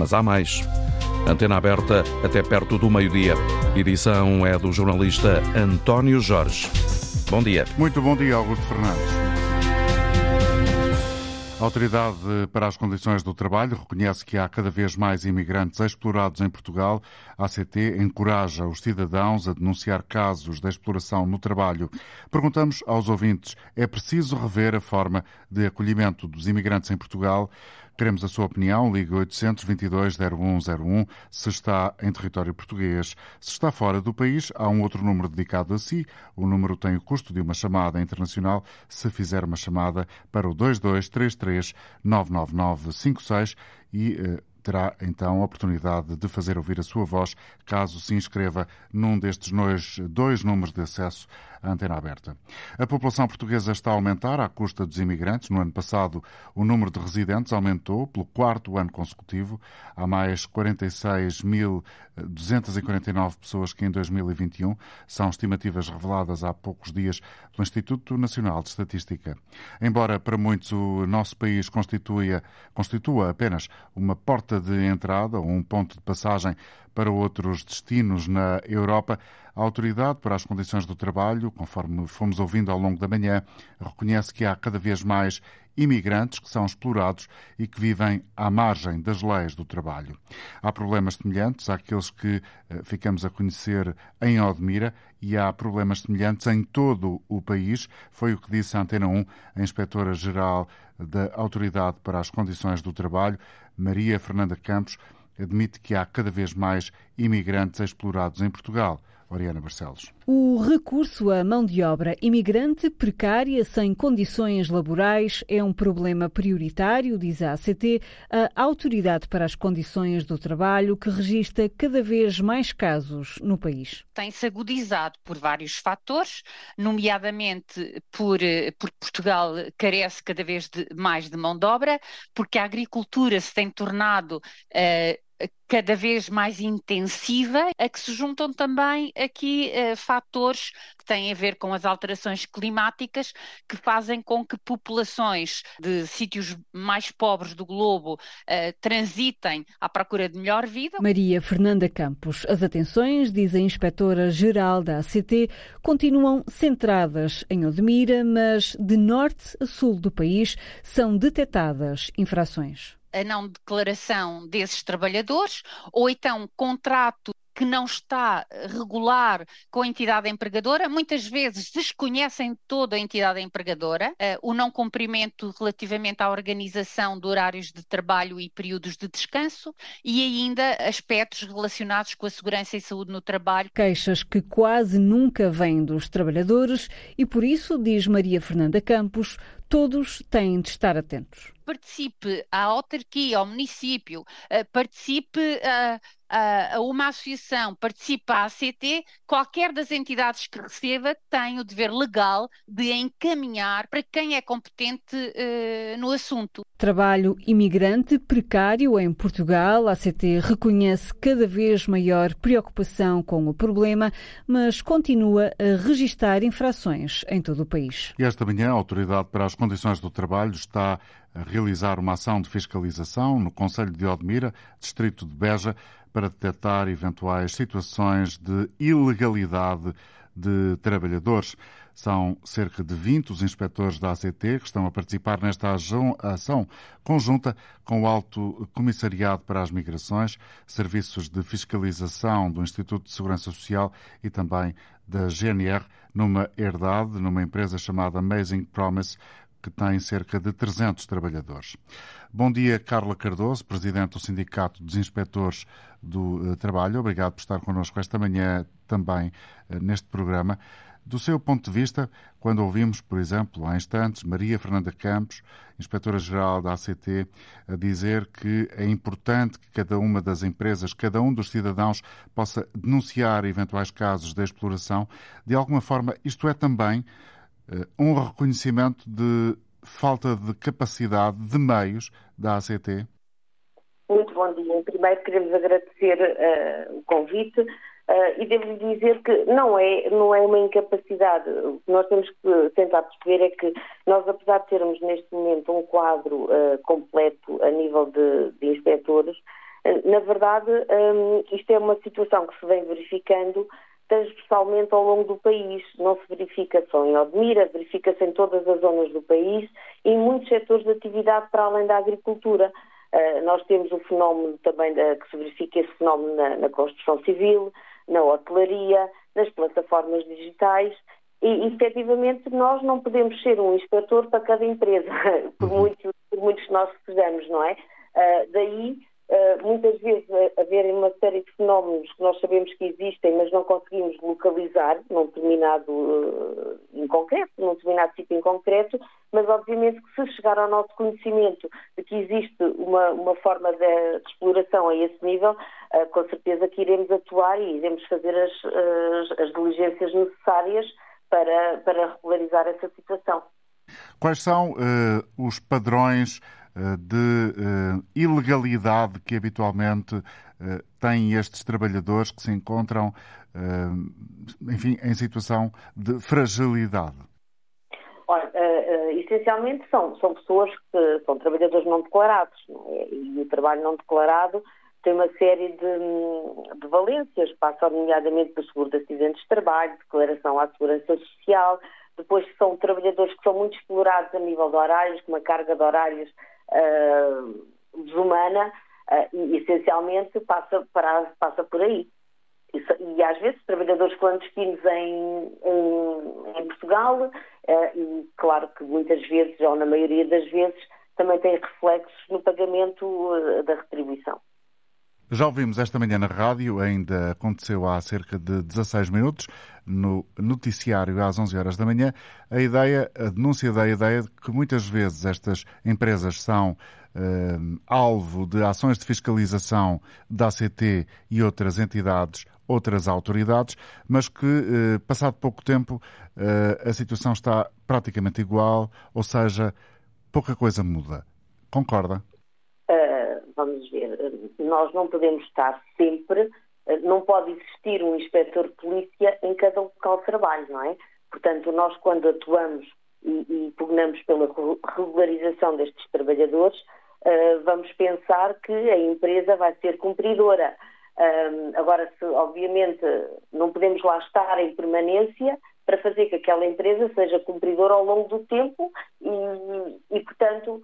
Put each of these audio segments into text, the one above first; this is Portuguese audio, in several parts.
Mas há mais. Antena aberta até perto do meio-dia. Edição é do jornalista António Jorge. Bom dia. Muito bom dia, Augusto Fernandes. A Autoridade para as Condições do Trabalho reconhece que há cada vez mais imigrantes explorados em Portugal. A ACT encoraja os cidadãos a denunciar casos de exploração no trabalho. Perguntamos aos ouvintes: é preciso rever a forma de acolhimento dos imigrantes em Portugal? Queremos a sua opinião. Ligue 822-0101 se está em território português. Se está fora do país, há um outro número dedicado a si. O número tem o custo de uma chamada internacional se fizer uma chamada para o 2233 99956 e eh, terá então a oportunidade de fazer ouvir a sua voz caso se inscreva num destes dois números de acesso à antena aberta. A população portuguesa está a aumentar à custa dos imigrantes. No ano passado, o número de residentes aumentou pelo quarto ano consecutivo. Há mais 46.249 pessoas que em 2021 são estimativas reveladas há poucos dias pelo Instituto Nacional de Estatística. Embora para muitos o nosso país constitua apenas uma porta de entrada ou um ponto de passagem para outros destinos na Europa, a Autoridade para as Condições do Trabalho, conforme fomos ouvindo ao longo da manhã, reconhece que há cada vez mais imigrantes que são explorados e que vivem à margem das leis do trabalho. Há problemas semelhantes àqueles que eh, ficamos a conhecer em Odmira e há problemas semelhantes em todo o país, foi o que disse a Antena 1, a inspetora-geral da Autoridade para as Condições do Trabalho, Maria Fernanda Campos, admite que há cada vez mais imigrantes explorados em Portugal. Oriana Barcelos. O recurso à mão de obra imigrante precária, sem condições laborais, é um problema prioritário, diz a ACT, a Autoridade para as Condições do Trabalho, que registra cada vez mais casos no país. Tem-se agudizado por vários fatores, nomeadamente por, eh, por Portugal carece cada vez de, mais de mão de obra, porque a agricultura se tem tornado uh, cada vez mais intensiva, a que se juntam também aqui eh, fatores que têm a ver com as alterações climáticas, que fazem com que populações de sítios mais pobres do globo eh, transitem à procura de melhor vida. Maria Fernanda Campos, as atenções, diz a inspetora-geral da ACT, continuam centradas em Odmira, mas de norte a sul do país são detectadas infrações a não declaração desses trabalhadores, ou então contrato que não está regular com a entidade empregadora, muitas vezes desconhecem toda a entidade empregadora, uh, o não cumprimento relativamente à organização de horários de trabalho e períodos de descanso e ainda aspectos relacionados com a segurança e saúde no trabalho. Queixas que quase nunca vêm dos trabalhadores e por isso, diz Maria Fernanda Campos, todos têm de estar atentos participe a autarquia, ao município, uh, participe uh, a, a uma associação, participa a ACT, qualquer das entidades que receba tem o dever legal de encaminhar para quem é competente uh, no assunto. Trabalho imigrante precário em Portugal. A ACT reconhece cada vez maior preocupação com o problema, mas continua a registrar infrações em todo o país. E esta manhã, a Autoridade para as Condições do Trabalho está a realizar uma ação de fiscalização no Conselho de Odmira, distrito de Beja, para detectar eventuais situações de ilegalidade de trabalhadores. São cerca de 20 os inspectores da ACT que estão a participar nesta ação conjunta com o Alto Comissariado para as Migrações, serviços de fiscalização do Instituto de Segurança Social e também da GNR, numa herdade, numa empresa chamada Amazing Promise, que tem cerca de 300 trabalhadores. Bom dia, Carla Cardoso, Presidente do Sindicato dos Inspectores do eh, Trabalho. Obrigado por estar connosco esta manhã também eh, neste programa. Do seu ponto de vista, quando ouvimos, por exemplo, há instantes, Maria Fernanda Campos, inspetora-geral da ACT, a dizer que é importante que cada uma das empresas, cada um dos cidadãos possa denunciar eventuais casos de exploração, de alguma forma, isto é também um reconhecimento de falta de capacidade de meios da ACT? Muito bom dia. Primeiro queremos agradecer uh, o convite uh, e devo dizer que não é, não é uma incapacidade. O que nós temos que tentar perceber é que nós, apesar de termos neste momento um quadro uh, completo a nível de, de inspectores, Na verdade, isto é uma situação que se vem verificando transversalmente ao longo do país. Não se verifica só em Odmira, verifica-se em todas as zonas do país e em muitos setores de atividade para além da agricultura. Uh, nós temos o fenómeno também da, que se verifica esse fenómeno na, na, construção civil, na hotelaria, nas plataformas digitais e, efetivamente, nós não podemos ser um inspetor para cada empresa, por, uhum. muito, por muitos que nós sejamos, não é? Uh, daí eh, muitas vezes haverem uma série de fenómenos que nós sabemos que existem, mas não conseguimos localizar num determinado uh, em concreto, num determinado sítio em concreto, mas obviamente que se chegar ao nosso conhecimento de que existe uma, uma forma de, de exploração a esse nível, uh, com certeza que iremos atuar e iremos fazer as, as, as diligências necessárias para, para regularizar essa situação. Quais são os padrões eh, de uh, ilegalidade que habitualmente uh, têm estes trabalhadores que se encontram, uh, enfim, em situação de fragilidade? Olha, essencialmente são, são pessoas que são trabalhadores não declarados não é? e o trabalho não declarado tem uma série de, de valências, passa nomeadamente do seguro de acidentes de trabalho, declaração à segurança social, depois são trabalhadores que são muito explorados a nível de horários, com uma carga de horários uh, desumana uh, e essencialmente passa, para, passa por aí. E, e, às vezes trabalhadores clandestinos em, em, em Portugal uh, e claro que muitas vezes, ou na maioria das vezes, também tem reflexos no pagamento da retribuição. Já ouvimos esta manhã na rádio, ainda aconteceu há cerca de 16 minutos, no noticiário às 11 horas da manhã, a ideia, a denúncia da ideia de que muitas vezes estas empresas são eh, alvo de ações de fiscalização da ACT e outras entidades, outras autoridades, mas que, eh, passado pouco tempo, eh, a situação está praticamente igual, ou seja, pouca coisa muda. Concorda? vamos ver, nós não podemos estar sempre, não pode existir um inspetor de polícia em cada local de trabalho, não é? Portanto, nós quando atuamos e, e pugnamos pela regularização destes trabalhadores, uh, vamos pensar que a empresa vai ser cumpridora. Agora, se, obviamente, não podemos lá estar em permanência para fazer que aquela empresa seja cumpridora ao longo do tempo e, e portanto,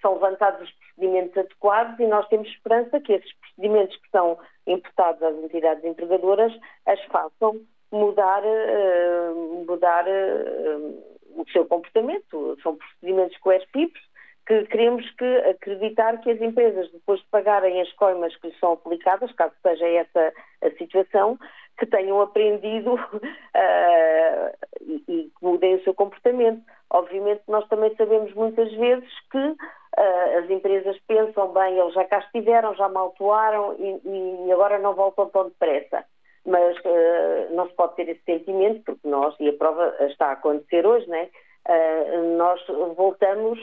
são levantados os procedimentos adequados e nós temos esperança que esses procedimentos que são imputados às entidades empregadoras as façam mudar, uh, mudar uh, o seu comportamento. São procedimentos coercitivos que queremos que acreditar que as empresas, depois de pagarem as coimas que lhes são aplicadas, caso seja essa a situação, que tenham aprendido uh, e, e mudem o seu comportamento. Obviamente, nós também sabemos muitas vezes que uh, as empresas pensam bem, eles já cá estiveram, já maltoaram e, e agora não voltam tão depressa. Mas uh, não se pode ter esse sentimento, porque nós, e a prova está a acontecer hoje, né? Nós voltamos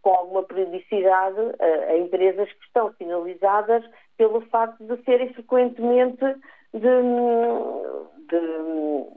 com alguma periodicidade a empresas que estão sinalizadas pelo facto de serem frequentemente de, de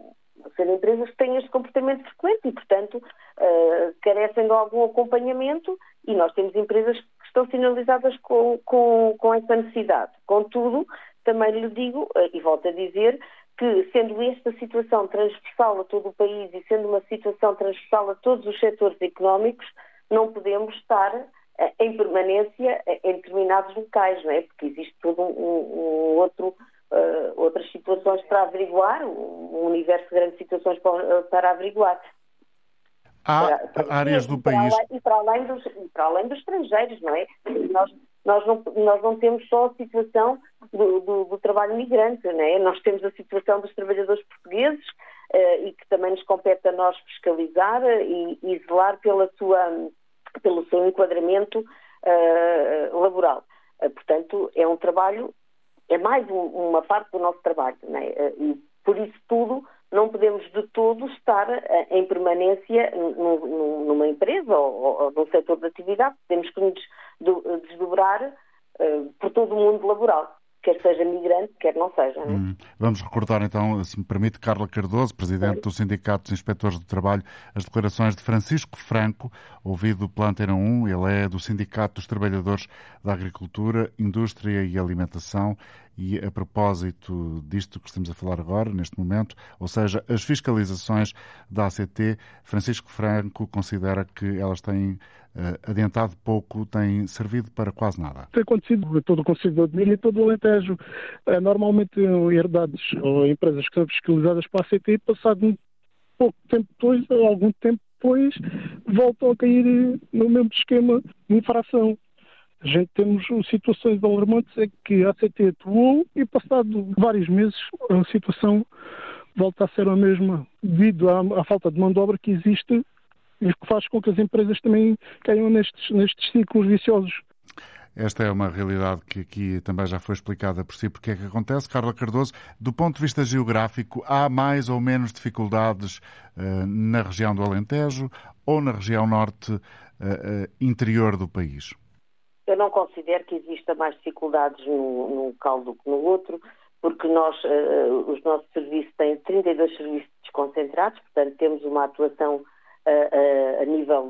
serem empresas que têm este comportamento frequente e, portanto, uh, carecem de algum acompanhamento e nós temos empresas que estão sinalizadas com, com, com essa necessidade. Contudo, também lhe digo, uh, e volto a dizer, que sendo esta situação transversal a todo o país e sendo uma situação transversal a todos os setores económicos, não podemos estar uh, em permanência em determinados locais, não é? Porque existe todo um, um outro uh, outras situações para averiguar, um universo de grandes situações para, para averiguar. Há para, áreas do país. e, para além dos, para além dos estrangeiros, não é? Nós, nós, não, nós não temos só a situação do, do, do trabalho migrante, não é? Nós temos a situação dos trabalhadores portugueses uh, e que também nos compete a nós fiscalizar e, e zelar pela sua, pelo seu enquadramento uh, laboral. Portanto, é um trabalho é mais um, uma parte do nosso trabalho. Né? E por isso tudo, não podemos de todo estar eh, em permanência numa empresa ou, num setor de atividade. Temos que nos desdobrar uh, por todo o mundo laboral, quer seja migrante, quer não seja. Né? Hum. Vamos recordar então, se me permite, Carla Cardoso, Presidente do Sindicato dos Inspectores do Trabalho, as declarações de Francisco Franco, ouvido pela Antena 1. Ele é do Sindicato dos Trabalhadores da Agricultura, Indústria e Alimentação. E a propósito disto que estamos a falar agora, neste momento, ou seja, as fiscalizações da ACT, Francisco Franco considera que elas têm uh, adiantado pouco, têm servido para quase nada. Tem acontecido todo o Conselho de Milha e todo o Alentejo. Uh, normalmente herdades ou empresas que são fiscalizadas para a ACT, passado um pouco tempo depois, ou algum tempo depois, voltam a cair no mesmo esquema de infração. A gente temos situações alarmantes é que a ACT atuou e passado vários meses a situação volta a ser a mesma devido à, à falta de mão de obra que existe e que faz com que as empresas também caiam nestes, nestes ciclos viciosos. Esta é uma realidade que aqui também já foi explicada por si porque é que acontece. Carla Cardoso, do ponto de vista geográfico, há mais ou menos dificuldades uh, na região do Alentejo ou na região norte uh, uh, interior do país? Eu não considero que exista mais dificuldades num, local do que no outro, porque nós, uh, os nossos serviços têm 32 serviços desconcentrados, portanto temos uma atuação uh, uh, a nível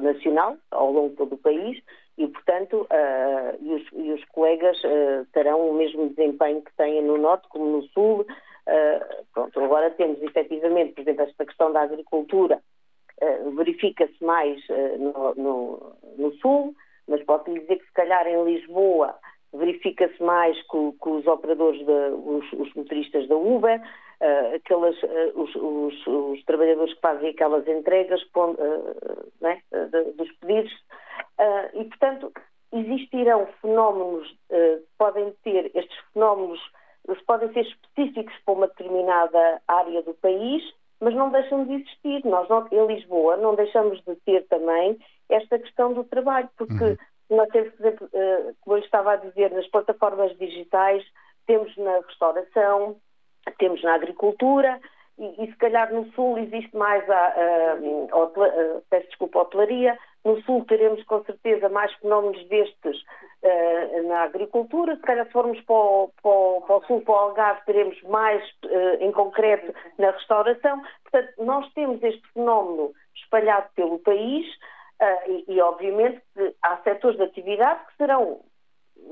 nacional, ao longo de todo o país, e portanto e os, e, os, colegas terão o mesmo desempenho que têm no Norte como no Sul. pronto, agora temos efetivamente, por exemplo, esta questão da agricultura, verifica-se mais no, no, no Sul, mas posso lhe dizer que se calhar em Lisboa verifica-se mais com, com, os operadores, de, os, os, motoristas da Uber, uh, aquelas, uh, os, os, os, trabalhadores que fazem aquelas entregas uh, né, de, dos pedidos. e, portanto, existirão fenómenos, podem ter estes fenómenos, podem ser específicos para uma determinada área do país, mas não deixam de existir. Nós, em Lisboa, não deixamos de ter também esta questão do trabalho, porque uhum. nós temos, por exemplo, uh, como eu estava a dizer, nas plataformas digitais, temos na restauração, temos na agricultura, e, e se calhar no Sul existe mais a, a, a, a peço desculpa, a hotelaria, no Sul teremos com certeza mais fenómenos destes uh, na agricultura, se calhar se formos para o, para, o, para o, Sul, para o Algarve, teremos mais uh, em concreto na restauração. Portanto, nós temos este fenómeno espalhado pelo país, Uh, e, e, obviamente, há setores de atividade que serão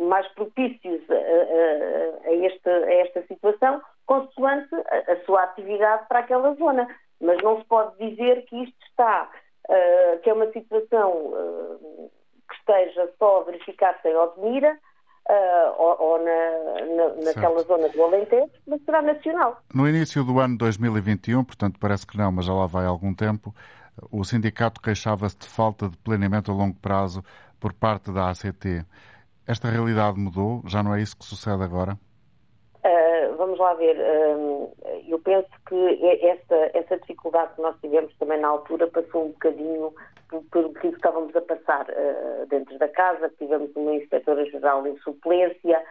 mais propícios a, a, a, esta, a esta, situação, consoante a, sua atividade para aquela zona. Mas não se pode dizer que isto está, uh, que é uma situação uh, que esteja só a verificar-se em Odmira, Uh, ou, ou na, na, naquela zona do Alentejo, mas será nacional. No início do ano 2021, portanto parece que não, mas já lá vai algum tempo, o sindicato queixava-se de falta de planeamento a longo prazo por parte da ACT. Esta realidade mudou? Já não é isso que sucede agora? Vamos lá ver. Uh, eu penso que essa, essa dificuldade que nós tivemos também na altura passou um bocadinho pelo que estávamos a passar uh, dentro da casa. Tivemos uma inspetora-geral em suplência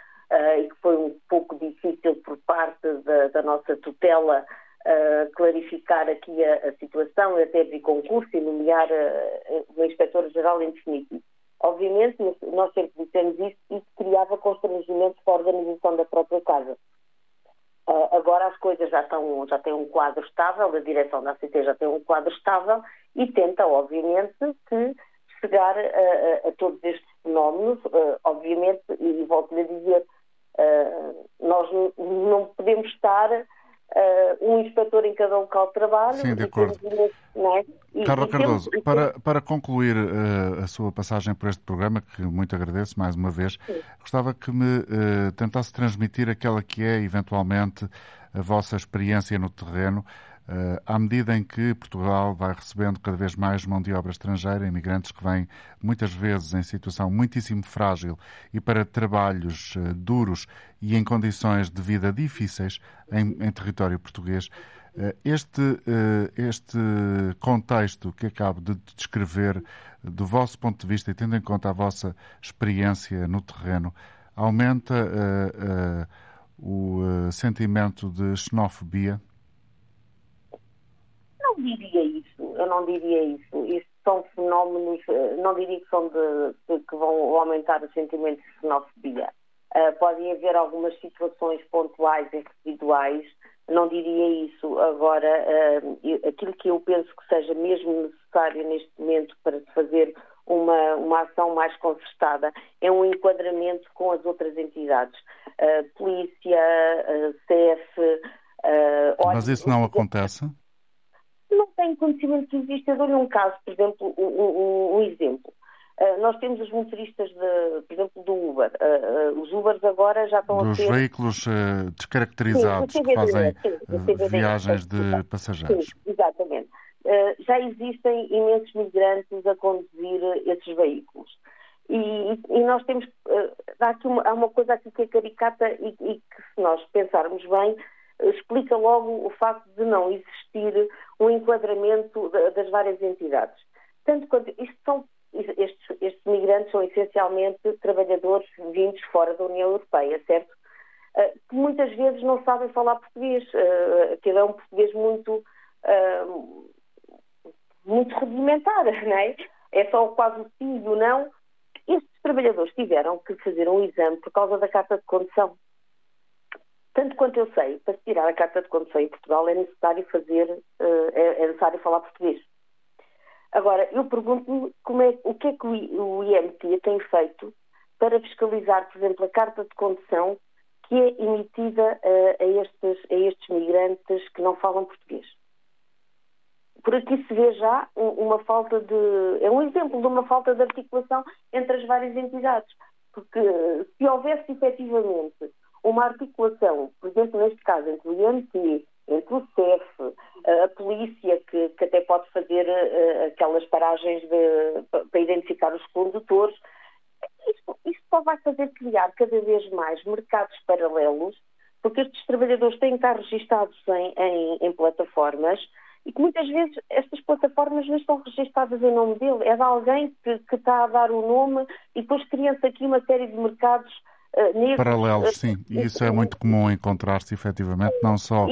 e que foi um pouco difícil por parte da, da nossa tutela uh, clarificar aqui a, a, situação, até abrir concurso e nomear o inspetor-geral em definitivo. Obviamente, nós sempre dissemos isso, isso criava constrangimento para a organização da própria casa. Uh, agora as coisas já, estão, já têm um quadro estável, a direção da ACT já tem um quadro estável e tenta, obviamente, que chegar a, a, a todos estes fenómenos, uh, obviamente, e volto-lhe a dizer, uh, nós não podemos estar uh, um inspetor em cada local de trabalho. Sim, de acordo. É? Carla Cardoso, temos... para, para concluir uh, a sua passagem por este programa, que muito agradeço mais uma vez, Sim. gostava que me uh, tentasse transmitir aquela que é, eventualmente, a vossa experiência no terreno à medida em que Portugal vai recebendo cada vez mais mão de obra estrangeira, imigrantes que vêm muitas vezes em situação muitíssimo frágil e para trabalhos eh, duros e em condições de vida difíceis em, em território português, eh, este, este contexto que acabo de descrever, do vosso ponto de vista e tendo em conta a vossa experiência no terreno, aumenta uh, uh, o sentimento de xenofobia? Não diria isso, eu não diria isso. Isso são fenómenos, eh, não diria que são de, de que vão aumentar o sentimento de xenofobia. Uh, podem haver algumas situações pontuais e residuais, não diria isso. Agora, uh, aquilo que eu penso que seja mesmo necessário neste momento para se fazer uma, uma ação mais concertada é um enquadramento com as outras entidades. Uh, polícia, CF. Mas isso não acontece? Não tenho conhecimento que existe. Eu dou-lhe um caso, por exemplo, um, um, um exemplo. Uh, nós temos os motoristas, de, por exemplo, do Uber. Uh, uh, os Ubers agora já estão Dos a ter... veículos descaracterizados sim, que fazem sim, viagens de passageiros. Sim, exatamente. já existem imensos migrantes a conduzir esses veículos. E, e nós temos... há, aqui uma, há uma coisa aqui que é caricata e, e que, se nós pensarmos bem, explica logo o facto de não existir um enquadramento das várias entidades. Tanto quanto isto são estes, estes migrantes são essencialmente trabalhadores vindos fora da União Europeia, certo? Uh, que muitas vezes não sabem falar português, uh, que é um português muito, uh, muito rudimentar, não é? É só quase o sim e o não. Estes trabalhadores tiveram que fazer um exame por causa da carta de condução. Tanto quanto eu sei, para se tirar a carta de condução em Portugal é necessário fazer, é, é necessário falar português. Agora, eu pergunto-me é, o que é que o IMT tem feito para fiscalizar, por exemplo, a carta de condução que é emitida uh, a, estes, a estes migrantes que não falam português. Por aqui se vê já uma falta de. É um exemplo de uma falta de articulação entre as várias entidades. Porque se houvesse efetivamente uma articulação, por exemplo, neste caso, entre o IMT, entre o CEF, a polícia, que, que até pode fazer uh, aquelas paragens de, para identificar os condutores. Isto, isto só vai fazer criar cada vez mais mercados paralelos, porque estes trabalhadores têm que estar registados em, em, em plataformas e que muitas vezes estas plataformas não estão registadas em nome dele, é de alguém que, que está a dar o nome e depois cria-se aqui uma série de mercados Uh, Paralelos, sim. E isso é muito comum encontrar-se, efetivamente, não só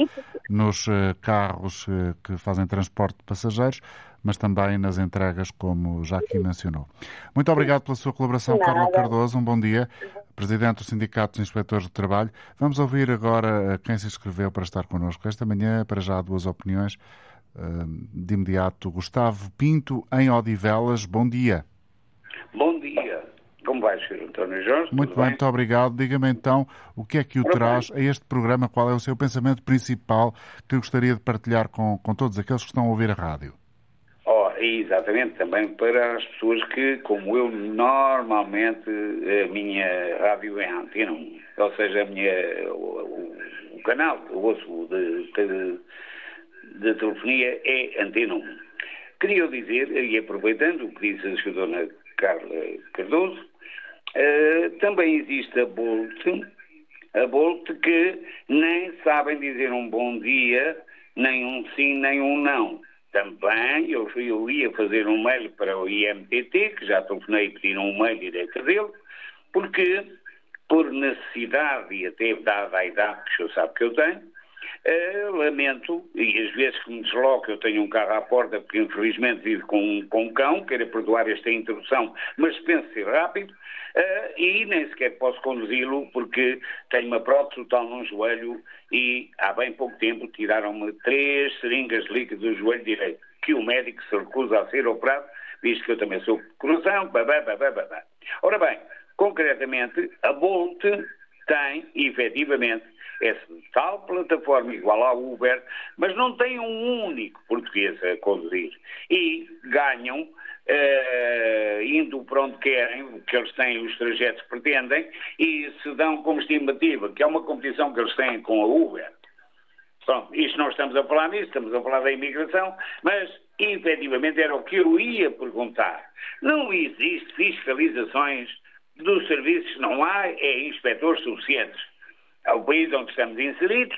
nos carros que fazem transporte de passageiros, mas também nas entregas, como já aqui mencionou. Muito obrigado pela sua colaboração, Carla Cardoso. Um bom dia. Presidente do Sindicato dos Inspectores de Trabalho. Vamos ouvir agora quem se inscreveu para estar connosco esta manhã. Para já, duas opiniões. De imediato, Gustavo Pinto, em Odivelas. Bom dia. Bom dia. Como vai, Sr. António Jorge? Muito bem, bem, muito obrigado. Diga-me então o que é que o traz bem. a este programa, qual é o seu pensamento principal que gostaria de partilhar com, com todos aqueles que estão a ouvir a rádio? Oh, exatamente, também para as pessoas que, como eu, normalmente a minha rádio é antena, ou seja, a minha, o, o canal que eu ouço de, de, de telefonia é antena 1. Queria dizer, e aproveitando o que disse a Dona Carla Cardoso, uh, também existe a Bolt, a Bolt que nem sabem dizer um bom dia, nem um sim, nem um não. Também eu, eu ia fazer um mail para o IMTT, que já telefonei e pediram um mail dei dele, porque por necessidade e até dada a idade que o senhor sabe que eu tenho, Uh, lamento, e às vezes que me desloco, eu tenho um carro à porta, porque infelizmente vivo com, com um cão, quero perdoar esta introdução, mas penso ser rápido, uh, e nem sequer posso conduzi-lo porque tenho uma prótese total num joelho e há bem pouco tempo tiraram-me três seringas de líquido do joelho direito, que o médico se recusa a ser operado, visto que eu também sou coração, babá, babá, babá. Ora bem, concretamente, a Bolt tem, efetivamente, essa tal plataforma igual à Uber, mas não tem um único português a conduzir. E ganham, uh, indo para onde querem, que eles têm os trajetos que pretendem, e se dão como estimativa, que é uma competição que eles têm com a Uber. Pronto, isto não estamos a falar nisso, estamos a falar da imigração, mas efetivamente era o que eu ia perguntar. Não existe fiscalizações dos serviços, não há é, inspectores suficientes ao país onde estamos inseridos,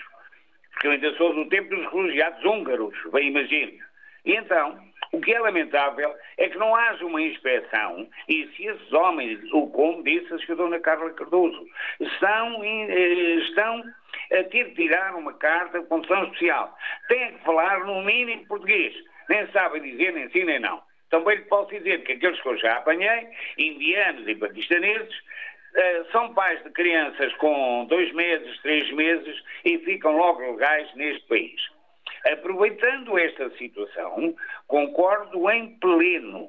porque eu ainda sou do tempo dos refugiados húngaros, bem imagino. E então, o que é lamentável é que não haja uma inspeção e se esses homens, o como disse a senhora Carla Cardoso, estão, eh, estão a ter de tirar uma carta de condição especial, têm que falar no mínimo português, nem sabem dizer nem sim nem não. Também lhe posso dizer que aqueles que eu já apanhei, indianos e paquistaneses, uh, são pais de crianças com dois meses, três meses e ficam logo legais neste país. Aproveitando esta situação, concordo em pleno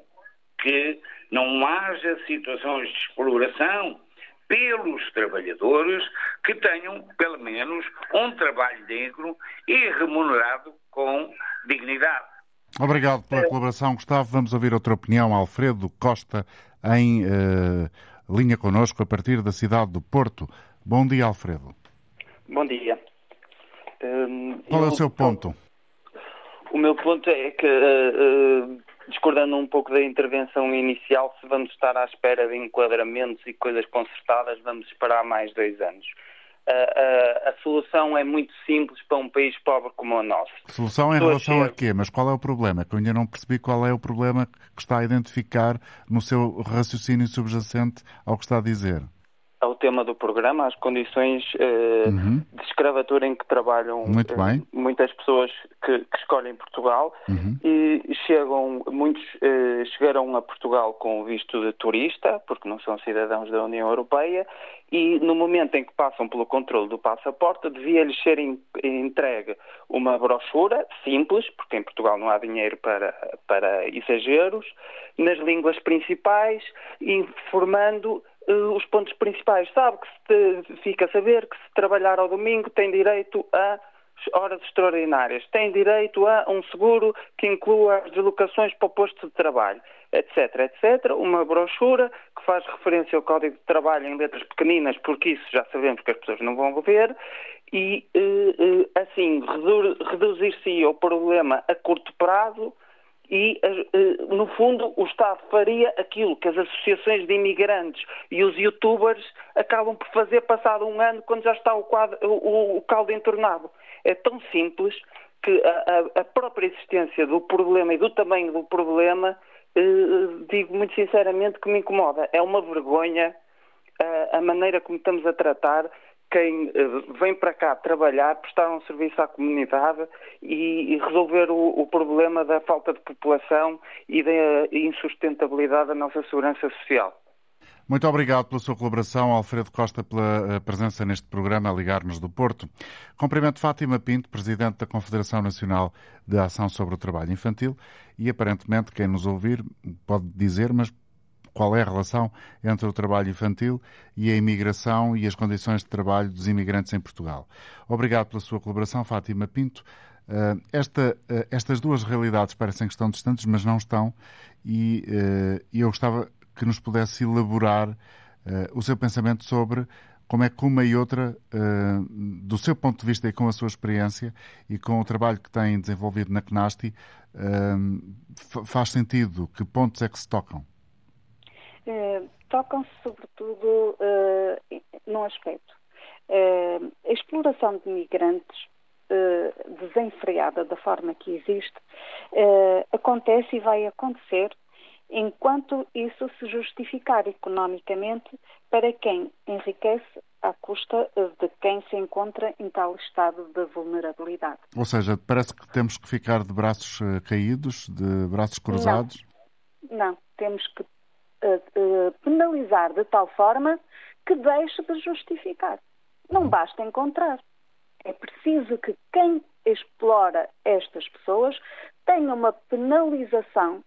que não haja situações de exploração pelos trabalhadores que tenham, pelo menos, um trabalho digno e remunerado com dignidade. Obrigado pela é. colaboração, Gustavo. Vamos ouvir outra opinião. Alfredo Costa, em uh, linha connosco, a partir da cidade do Porto. Bom dia, Alfredo. Bom dia. Um, Qual eu, é o seu ponto? O meu ponto é que, uh, uh, discordando um pouco da intervenção inicial, se vamos estar à espera de enquadramentos e coisas consertadas, vamos esperar mais dois anos. A, a, a, solução é muito simples para um país pobre como o nosso. Solução em relação a quê? Mas qual é o problema? Que eu ainda não percebi qual é o problema que está a identificar no seu raciocínio subjacente ao que está a dizer ao tema do programa, às condições uh, uhum. de escravatura em que trabalham uh, muitas pessoas que, que escolhem Portugal uhum. e chegam, muitos uh, chegaram a Portugal com visto de turista, porque não são cidadãos da União Europeia, e no momento em que passam pelo controle do passaporte, devia-lhes ser entregue uma brochura simples, porque em Portugal não há dinheiro para, para exageros, nas línguas principais, informando os pontos principais. Sabe que se fica a saber que se trabalhar ao domingo tem direito a horas extraordinárias, tem direito a um seguro que inclua as deslocações para o posto de trabalho, etc, etc. Uma brochura que faz referência ao Código de Trabalho em letras pequeninas, porque isso já sabemos que as pessoas não vão ver, e uh, uh, assim reduzir-se o problema a curto prazo e, eh, no fundo, o Estado faria aquilo que as associações de imigrantes e os youtubers acabam por fazer passado um ano quando já está o, quadro, o, o caldo entornado. É tão simples que a, a, própria existência do problema e do tamanho do problema, eh, digo muito sinceramente que me incomoda. É uma vergonha a, eh, a maneira como estamos a tratar quem eh, vem para cá trabalhar, prestar um serviço à comunidade e, resolver o, o problema da falta de população e da insustentabilidade da nossa segurança social. Muito obrigado pela sua colaboração, Alfredo Costa, pela eh, presença neste programa a ligar-nos do Porto. Cumprimento Fátima Pinto, Presidente da Confederação Nacional de Ação sobre o Trabalho Infantil, e aparentemente quem nos ouvir pode dizer, mas qual é a relação entre o trabalho infantil e a imigração e as condições de trabalho dos imigrantes em Portugal. Obrigado pela sua colaboração, Fátima Pinto. Uh, esta, uh, estas duas realidades parecem que estão distantes, mas não estão, e uh, eu gostava que nos pudesse elaborar o seu pensamento sobre como é que uma e outra, do seu ponto de vista e com a sua experiência e com o trabalho que tem desenvolvido na CNASTI, faz sentido, que pontos é que se tocam? Eh, tocam-se sobretudo uh, num aspecto. Uh, a exploração de migrantes desenfreada da forma que existe acontece e vai acontecer enquanto isso se justificar economicamente para quem enriquece à custa de quem se encontra em tal estado de vulnerabilidade. Ou seja, parece que temos que ficar de braços caídos, de braços cruzados? Não, não. temos que penalizar de tal forma que deixe de justificar. Não basta encontrar. É preciso que quem explora estas pessoas tenha uma penalização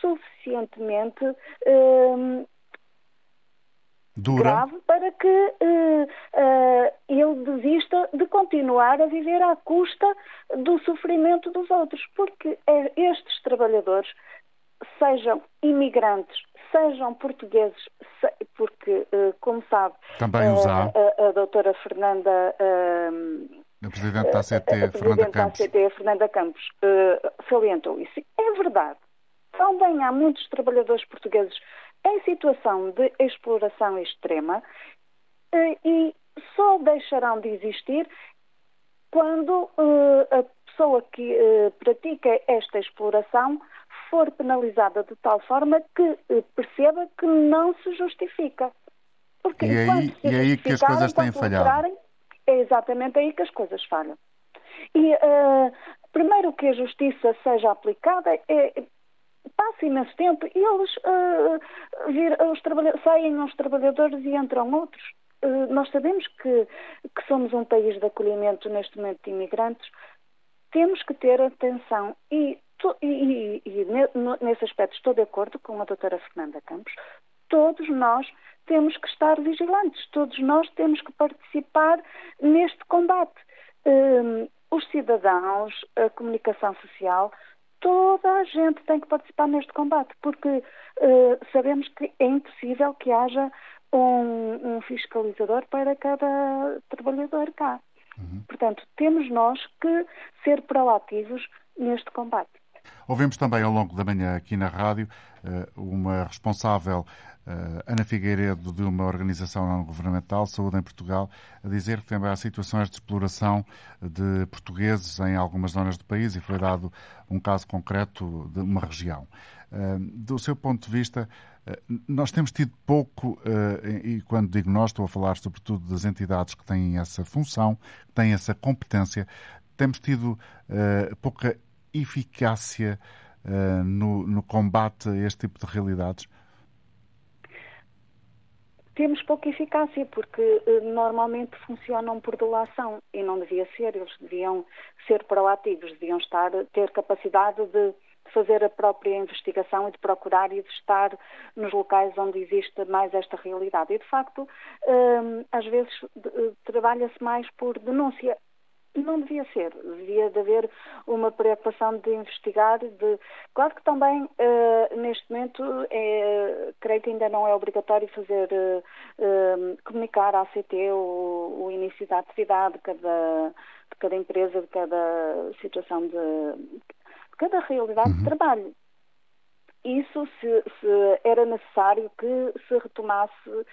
suficientemente hum, grave para que uh, uh, ele desista de continuar a viver à custa do sofrimento dos outros, porque estes trabalhadores, sejam imigrantes, sejam portugueses, porque, eh, como sabe, Também os há. Eh, a, a, doutora Fernanda. A Presidente da ACT, a, a Fernanda Campos. Da ACT, Fernanda Campos, salientou isso. É verdade. Também há muitos trabalhadores portugueses em situação de exploração extrema e só deixarão de existir quando a pessoa que pratica esta exploração for penalizada de tal forma que eh, perceba que não se justifica. Porque e aí, se e aí que as coisas têm falhado. É exatamente aí que as coisas falham. E uh, primeiro que a justiça seja aplicada é passa imenso tempo e eles uh, vir, os saem uns trabalhadores e entram outros. Uh, nós sabemos que, que somos um país de acolhimento neste momento de imigrantes, temos que ter atenção e, e, e, nesse aspecto estou de acordo com a doutora Fernanda Campos, todos nós temos que estar vigilantes, todos nós temos que participar neste combate. Um, os cidadãos, a comunicação social, toda a gente tem que participar neste combate, porque uh, sabemos que é impossível que haja um, um fiscalizador para cada trabalhador cá. Uhum. Portanto, temos nós que ser proativos neste combate. Ouvimos também ao longo da manhã aqui na rádio eh, uma responsável, eh, Ana Figueiredo, de uma organização não governamental, Saúde em Portugal, a dizer que também há situações de exploração de portugueses em algumas zonas do país e foi dado um caso concreto de uma região. Eh, do seu ponto de vista, nós temos tido pouco, e quando digo nós, estou a falar sobretudo das entidades que têm essa função, que têm essa competência, temos tido pouca eficácia uh, no, no combate a este tipo de realidades? Temos pouca eficácia porque uh, normalmente funcionam por delação e não devia ser. Eles deviam ser proativos, deviam estar, ter capacidade de fazer a própria investigação e de procurar e de estar nos locais onde existe mais esta realidade. E, de facto, um, às vezes trabalha-se mais por denúncia. Não devia ser. Devia de haver uma preocupação de investigar. De... Claro que também, uh, neste momento, é, creio que ainda não é obrigatório fazer uh, uh, comunicar à ACT o, o, início da atividade de cada, de cada empresa, de cada situação de, de cada realidade uhum. de trabalho isso se, se, era necessário que se retomasse uh,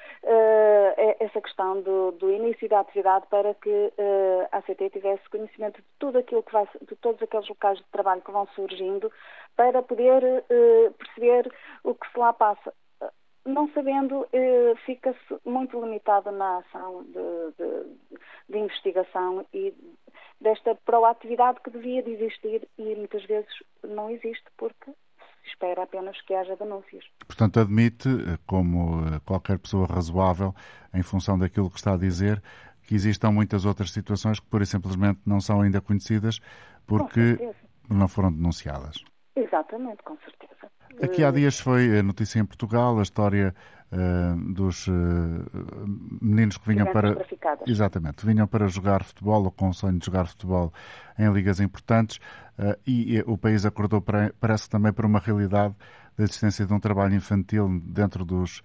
essa questão do, do, início da atividade para que uh, a ACT tivesse conhecimento de tudo aquilo que vai, de todos aqueles locais de trabalho que vão surgindo, para poder uh, perceber o que se lá passa. Não sabendo, fica-se muito limitado na ação de, de, de investigação e desta proatividade que devia de existir e muitas vezes não existe porque espera apenas que haja denúncias. Portanto, admite, eh, como eh, qualquer pessoa razoável, em função daquilo que está a dizer, que existam muitas outras situações que, pura e simplesmente, não são ainda conhecidas porque não foram denunciadas. Exatamente, com certeza. Aqui há dias foi a notícia em Portugal, a história uh, dos uh, meninos que vinham para. Exatamente, vinham para jogar futebol ou com o sonho de jogar futebol em ligas importantes uh, e, e, o país acordou, para, parece também, para uma realidade da existência de um trabalho infantil dentro dos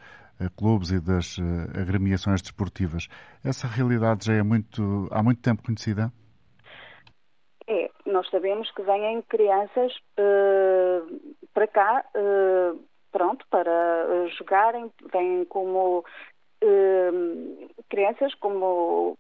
clubes e das agremiações desportivas. Essa realidade já é muito, há muito tempo conhecida? É, nós sabemos que vêm crianças uh, para cá, uh, pronto, para uh, jogarem, vêm como crianças como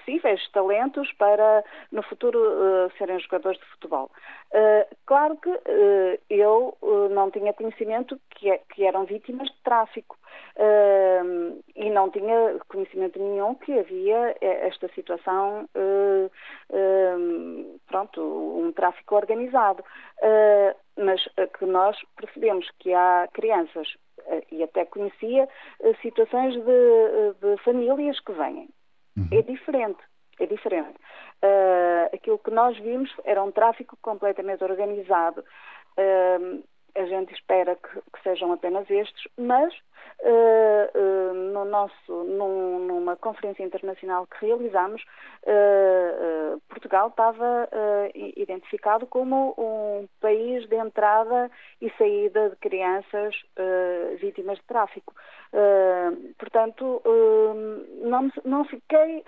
possíveis talentos para no futuro uh, serem jogadores de futebol. Uh, claro que uh, eu não tinha conhecimento que, é, que eram vítimas de tráfico e não tinha conhecimento nenhum que havia esta situação, pronto, um tráfico organizado. mas que nós percebemos que há crianças e até conhecia situações de, de famílias que vêm Uhum. É diferente. É diferente. Uh, aquilo que nós vimos era um tráfico completamente organizado. Uh, a gente espera que, que, sejam apenas estes, mas uh, uh, no nosso, num, numa conferência internacional que realizamos, uh, Portugal estava identificado como um país de entrada e saída de crianças vítimas de tráfico. portanto, não, não fiquei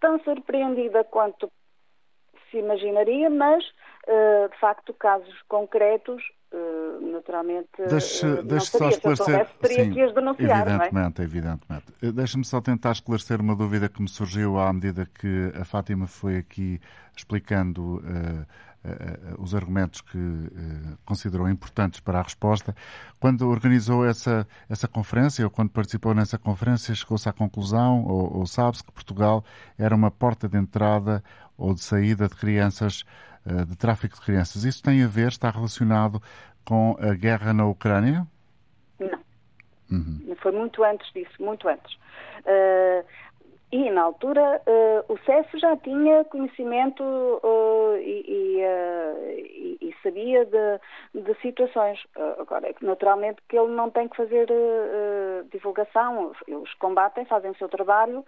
tão surpreendida quanto se imaginaria, mas de facto casos concretos naturalmente deixe, uh, deixe só esclarecer soubesse, sim, evidentemente, é? evidentemente. Eh, deixe-me só tentar esclarecer uma dúvida que me surgiu à medida que a Fátima foi aqui explicando uh, os argumentos que considerou importantes para a resposta. Quando organizou essa, essa conferência, ou quando participou nessa conferência, chegou-se à conclusão, ou, ou sabe-se que Portugal era uma porta de entrada ou de saída de crianças de tráfico de crianças. Isso tem a ver, está relacionado com a guerra na Ucrânia? Não. Uhum. Foi muito antes disso, muito antes. Uh, e, na altura, uh, o CEF já tinha conhecimento uh, e, e, e, sabia de, de situações. agora, naturalmente que ele não tem que fazer divulgação. Eles combatem, fazem o seu trabalho.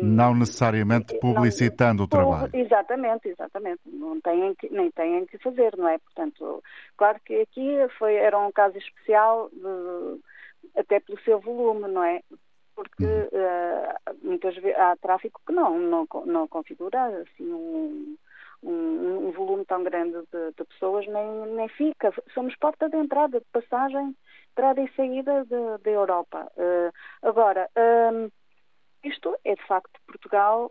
não necessariamente publicitando não, o trabalho. Exatamente, exatamente. Não têm que, nem têm que fazer, não é? Portanto, claro que aqui foi, era um caso especial de, até pelo seu volume, não é? Porque uh, muitas vezes há tráfico que não, não, não configura assim um, um, um volume tão grande de, de, pessoas, nem, nem fica. Somos porta de entrada, de passagem, entrada e saída da Europa. Uh, agora, uh, isto é de facto Portugal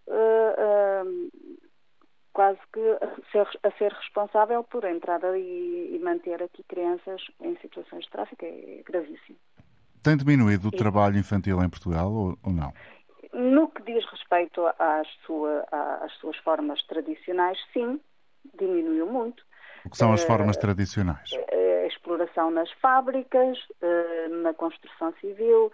quase que a ser, a ser, responsável por entrar e, e manter aqui crianças em situações de tráfico. É gravíssimo. Tem diminuído o trabalho infantil em Portugal ou, ou não? No que diz respeito às, sua, às suas formas tradicionais, sim, diminuiu muito. O que são as formas uh, tradicionais? A exploração nas fábricas, uh, na construção civil,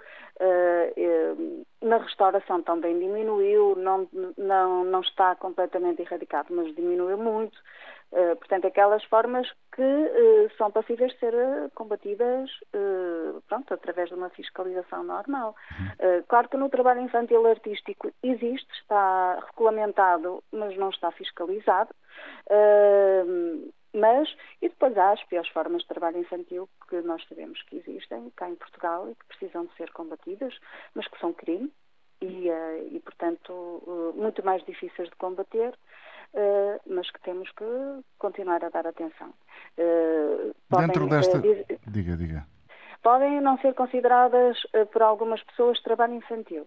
na restauração também diminuiu, não, não, não está completamente erradicado, mas diminuiu muito. Uh, portanto, aquelas formas que uh, são passíveis de ser uh, combatidas pronto, através de uma fiscalização normal. Uhum. claro que no trabalho infantil artístico existe, está regulamentado, mas não está fiscalizado. mas, e depois há as piores formas de trabalho infantil que nós sabemos que existem cá em Portugal e que precisam de ser combatidas, mas que são crime e, e portanto, muito mais difíceis de combater. Uh, mas que temos que continuar a dar atenção. Uh, podem, Dentro desta. Uh, diga, diga. Podem não ser consideradas por algumas pessoas trabalho infantil.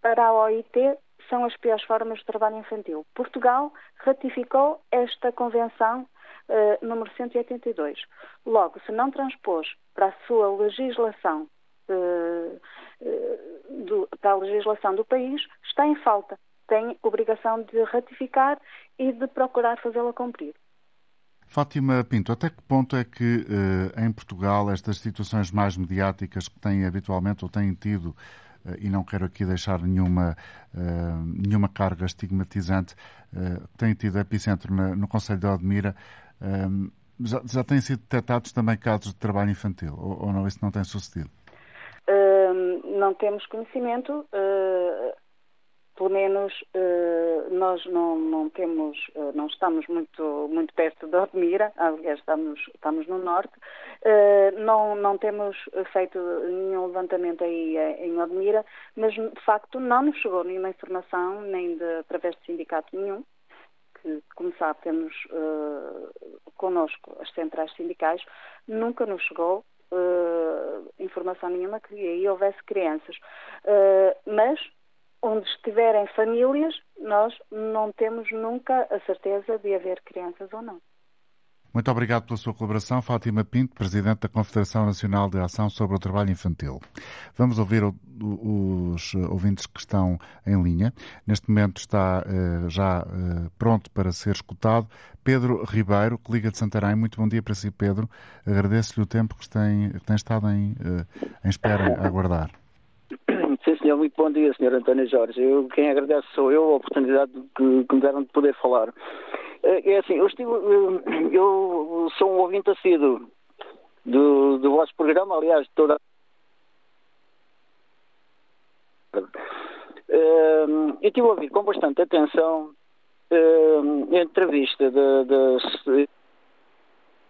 Para a OIT, são as piores formas de trabalho infantil. Portugal ratificou esta convenção número 182. Logo, se não transpôs para a sua legislação, do, para a legislação do país, está em falta tem obrigação de ratificar e de procurar fazê-la cumprir. Fátima Pinto, até que ponto é que eh, em Portugal estas situações mais mediáticas que têm habitualmente ou têm tido, eh, e não quero aqui deixar nenhuma, eh, nenhuma carga estigmatizante, têm tido epicentro no Conselho de Odmira, já, já têm sido detectados também casos de trabalho infantil, ou, ou não, isso não tem sucedido? não temos conhecimento pelo menos uh, nós não, não temos, uh, não estamos muito, muito perto de Odmira, aliás estamos, estamos no norte, uh, não, não temos feito nenhum levantamento aí em Odmira, mas de facto não nos chegou nenhuma informação, nem de, através de sindicato nenhum, que como sabe temos connosco as centrais sindicais, nunca nos chegou informação nenhuma que aí houvesse crianças. mas onde estiverem famílias, nós não temos nunca a certeza de haver crianças ou não. Muito obrigado pela sua colaboração, Fátima Pinto, Presidente da Confederação Nacional de Ação sobre o Trabalho Infantil. Vamos ouvir os ouvintes que estão em linha. Neste momento está uh, já uh, pronto para ser escutado. Pedro Ribeiro, que liga de Santarém. Muito bom dia para si, Pedro. Agradeço-lhe o tempo que tem, tem estado em, uh, em espera a aguardar. Senhor, muito bom dia, senhor António Jorge. Eu, quem agradece sou eu a oportunidade que, que me deram de poder falar. É, é assim, eu, estive, eu sou um ouvinte assíduo do, do vosso programa, aliás, toda. Eu estive a ouvir com bastante atenção a entrevista da.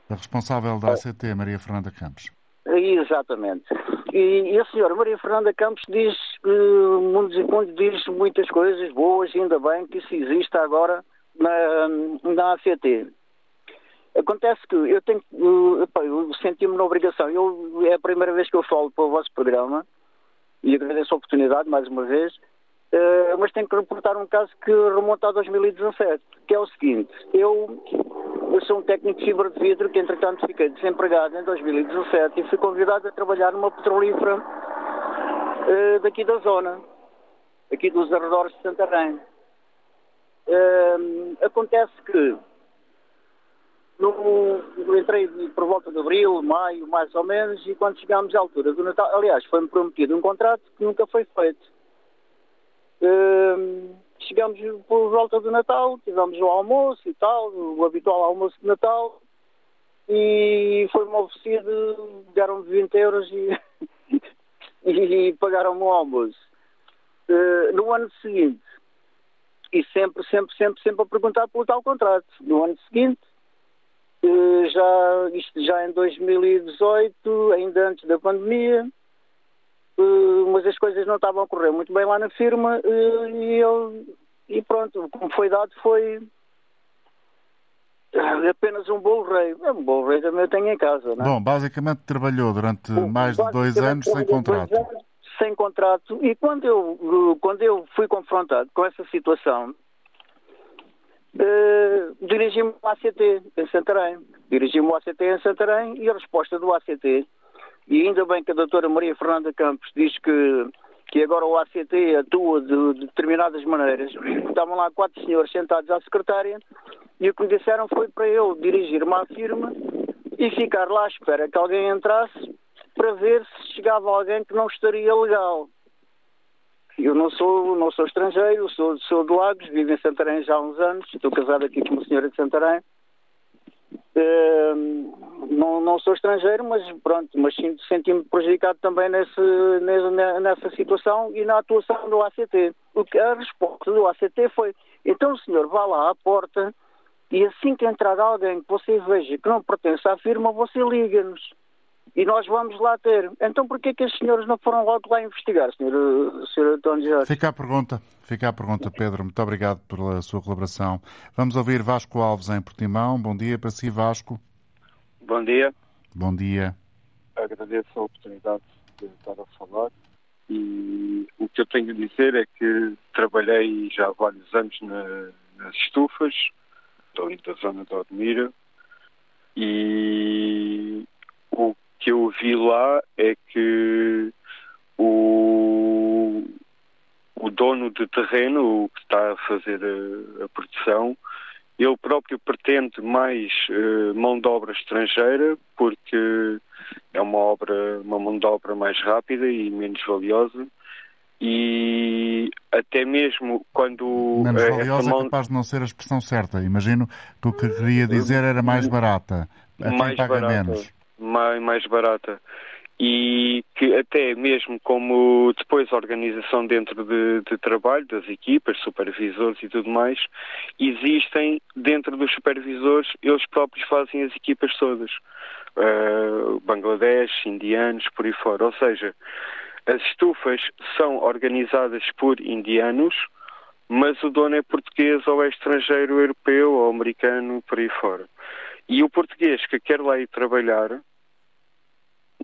A responsável da ACT, Maria Fernanda Campos. Exatamente. E, e a senhora Maria Fernanda Campos diz, uh, mundos e fundos, diz muitas coisas boas, ainda bem que isso existe agora na, na ACT. Acontece que eu tenho, eu senti-me na obrigação, eu, é a primeira vez que eu falo para o vosso programa, e agradeço a oportunidade mais uma vez, uh, mas tenho que reportar um caso que remonta a 2017, que é o seguinte, eu eu sou um técnico de fibra de vidro que, entretanto, fiquei desempregado em 2017 e fui convidado a trabalhar numa petrolífera uh, daqui da zona, aqui dos arredores de Santarém. Uh, acontece que no, entrei por volta de abril, maio, mais ou menos, e quando chegámos à altura do Natal, aliás, foi-me prometido um contrato que nunca foi feito. Uh, chegamos por volta do Natal, tivemos o almoço e tal, o habitual almoço de Natal, e foi-me oferecido, deram-me 20 euros e, e pagaram-me o almoço. Uh, no ano seguinte, e sempre, sempre, sempre, sempre a perguntar pelo tal contrato. No ano seguinte, uh, já, isto já em 2018, ainda antes da pandemia, uh, mas as coisas não estavam a correr muito bem lá na firma e, eu, e pronto, como foi dado foi apenas um bolo rei. É um bolo rei também eu tenho em casa. Não é? Bom, basicamente trabalhou durante mais de dois anos sem contrato. Anos, sem contrato. E quando eu, quando eu fui confrontado com essa situação, uh, dirigi-me ao ACT em Santarém. Dirigi-me ao ACT em Santarém e a resposta do ACT, e ainda bem que a doutora Maria Fernanda Campos diz que, que agora o ACT atua de, de determinadas maneiras. Estavam lá quatro senhores sentados à secretária e o que me disseram foi para eu dirigir-me à firma e ficar lá à espera que alguém entrasse para ver se chegava alguém que não estaria legal. Eu não sou, não sou estrangeiro, sou, sou de Lagos, vivo em Santarém já há uns anos, estou casado aqui com uma senhora de Santarém. Uh, não, não sou estrangeiro, mas pronto, mas senti-me prejudicado também nesse, nessa, nessa situação e na atuação do ACT. O que, a resposta do ACT foi: então o senhor vá lá à porta e assim que entrar alguém que você veja que não pertence à firma, você liga-nos e nós vamos lá ter. Então porquê que os senhores não foram logo lá investigar, senhor, senhor António Jorge? Fica a pergunta, fica a pergunta, Pedro. Muito obrigado pela sua colaboração. Vamos ouvir Vasco Alves em Portimão. Bom dia para si, Vasco. Bom dia. Bom dia. Agradeço a oportunidade de estar a falar e o que eu tenho a dizer é que trabalhei já há vários anos na, nas estufas, ali da zona de Odmira, e o que eu vi lá é que o, o dono de terreno, o que está a fazer a, a produção, ele próprio pretende mais uh, mão de obra estrangeira, porque é uma obra, uma mão de obra mais rápida e menos valiosa. E até mesmo quando. Menos valiosa mão... é capaz de não ser a expressão certa. Imagino que o que queria dizer era mais barata. A mais paga barata. menos mais, mais barata e que até mesmo como depois a organização dentro de, de, trabalho das equipas, supervisores e tudo mais, existem dentro dos supervisores, eles próprios fazem as equipas todas. Uh, Bangladesh, indianos, por aí fora. Ou seja, as estufas são organizadas por indianos, mas o dono é português ou é estrangeiro, europeu ou americano, por aí fora. E o português que quer lá ir trabalhar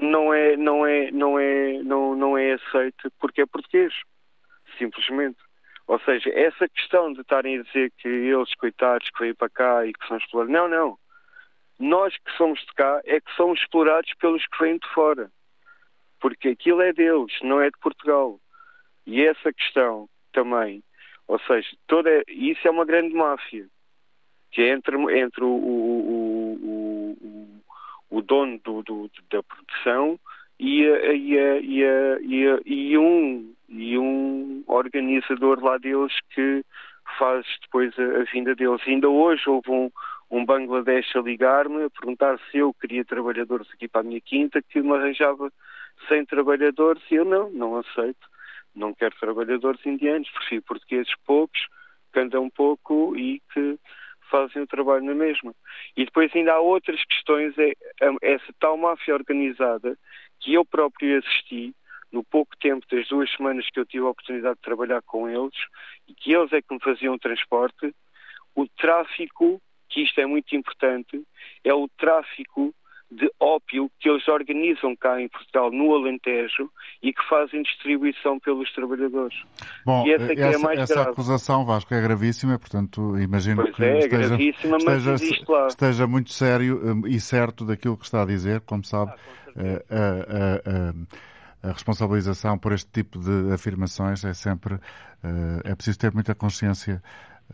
não é, não é, não é, não, não é aceito porque é português, simplesmente. Ou seja, essa questão de estarem a dizer que eles, coitados, que vêm para cá e que são explorados, não, não. Nós que somos de cá é que somos explorados pelos que vêm de fora. Porque aquilo é deles, não é de Portugal. E essa questão também, ou seja, toda, isso é uma grande máfia, que é entre, entre o, o, o, o dono do, do, da produção e, a, e, a, e, a, e, um, e um organizador lá deles que faz depois a, vinda deles. Ainda hoje houve um, um Bangladesh a ligar-me a perguntar se eu queria trabalhadores aqui para a minha quinta, que me arranjava 100 trabalhadores e eu não, não aceito. Não quero trabalhadores indianos, prefiro portugueses poucos, que andam pouco e que fazem o trabalho na mesma. E depois ainda há outras questões, é, é essa tal máfia organizada que eu próprio assisti no pouco tempo das duas semanas que eu tive a oportunidade de trabalhar com eles e que eles é que me faziam o transporte, o tráfico, que isto é muito importante, é o tráfico de ópio que eles organizam cá em Portugal, no Alentejo, e que fazem distribuição pelos trabalhadores. Bom, essa, é essa, é essa acusação, Vasco, é gravíssima, portanto, imagino pois que é, esteja, esteja, esteja, muito sério um, e certo daquilo que está a dizer, como sabe, ah, a, a, a, responsabilização por este tipo de afirmações é sempre, uh, é preciso ter muita consciência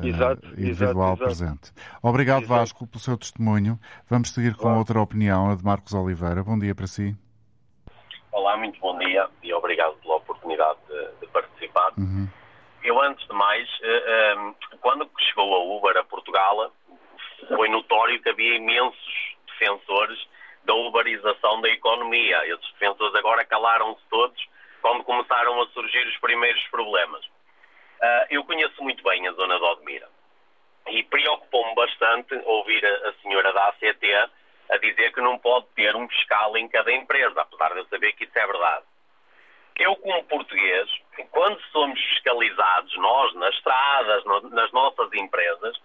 exato, individual exato, presente. Obrigado, exato. Vasco, pelo seu testemunho. Vamos seguir com claro. outra opinião, a de Marcos Oliveira. Bom dia para si. Olá, muito bom dia e obrigado pela oportunidade de, de participar. Uhum. Eu, antes de mais, quando chegou a Uber a Portugal, foi notório que havia imensos defensores da uberização da economia. Esses defensores agora calaram-se todos quando começaram a surgir os primeiros problemas. Uh, eu conheço muito bem a zona de Odmira e preocupou-me bastante ouvir a, a, senhora da ACT a dizer que não pode ter um fiscal em cada empresa, apesar de eu saber que isso é verdade. Eu, como português, quando somos fiscalizados, nós, nas estradas, no, nas nossas empresas,